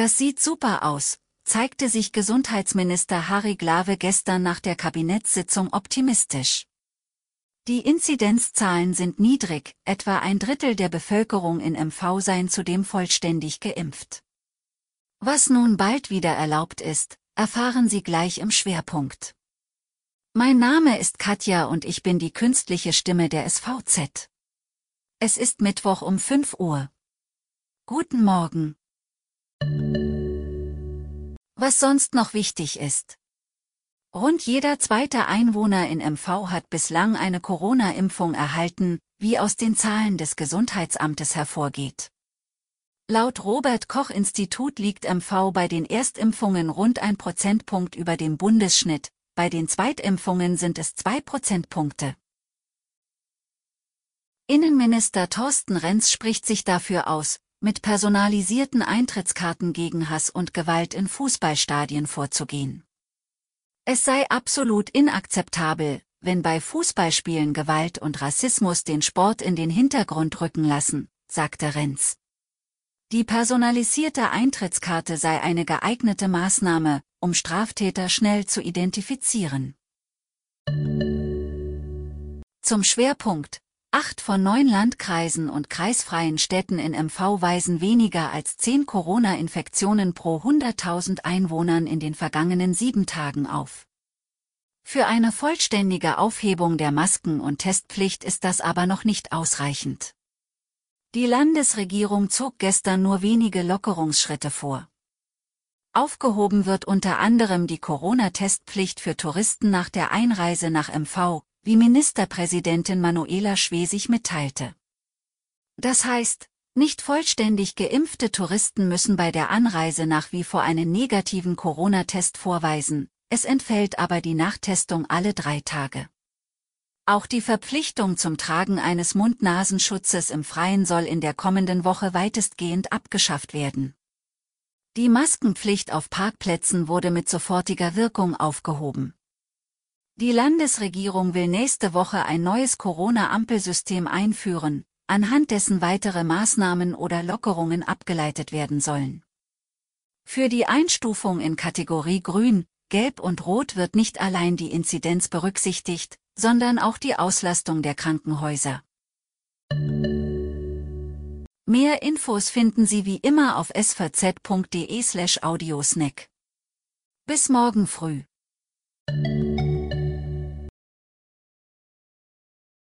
Das sieht super aus, zeigte sich Gesundheitsminister Harry Glawe gestern nach der Kabinettssitzung optimistisch. Die Inzidenzzahlen sind niedrig, etwa ein Drittel der Bevölkerung in MV seien zudem vollständig geimpft. Was nun bald wieder erlaubt ist, erfahren Sie gleich im Schwerpunkt. Mein Name ist Katja und ich bin die künstliche Stimme der SVZ. Es ist Mittwoch um 5 Uhr. Guten Morgen. Was sonst noch wichtig ist. Rund jeder zweite Einwohner in MV hat bislang eine Corona-Impfung erhalten, wie aus den Zahlen des Gesundheitsamtes hervorgeht. Laut Robert Koch Institut liegt MV bei den Erstimpfungen rund ein Prozentpunkt über dem Bundesschnitt, bei den Zweitimpfungen sind es zwei Prozentpunkte. Innenminister Thorsten Renz spricht sich dafür aus, mit personalisierten Eintrittskarten gegen Hass und Gewalt in Fußballstadien vorzugehen. Es sei absolut inakzeptabel, wenn bei Fußballspielen Gewalt und Rassismus den Sport in den Hintergrund rücken lassen, sagte Renz. Die personalisierte Eintrittskarte sei eine geeignete Maßnahme, um Straftäter schnell zu identifizieren. Zum Schwerpunkt, Acht von neun Landkreisen und kreisfreien Städten in MV weisen weniger als zehn Corona-Infektionen pro 100.000 Einwohnern in den vergangenen sieben Tagen auf. Für eine vollständige Aufhebung der Masken- und Testpflicht ist das aber noch nicht ausreichend. Die Landesregierung zog gestern nur wenige Lockerungsschritte vor. Aufgehoben wird unter anderem die Corona-Testpflicht für Touristen nach der Einreise nach MV, wie Ministerpräsidentin Manuela Schwesig mitteilte. Das heißt, nicht vollständig geimpfte Touristen müssen bei der Anreise nach wie vor einen negativen Corona-Test vorweisen, es entfällt aber die Nachtestung alle drei Tage. Auch die Verpflichtung zum Tragen eines Mund-Nasenschutzes im Freien soll in der kommenden Woche weitestgehend abgeschafft werden. Die Maskenpflicht auf Parkplätzen wurde mit sofortiger Wirkung aufgehoben. Die Landesregierung will nächste Woche ein neues Corona-Ampelsystem einführen, anhand dessen weitere Maßnahmen oder Lockerungen abgeleitet werden sollen. Für die Einstufung in Kategorie Grün, Gelb und Rot wird nicht allein die Inzidenz berücksichtigt, sondern auch die Auslastung der Krankenhäuser. Mehr Infos finden Sie wie immer auf svz.de/audiosnack. Bis morgen früh.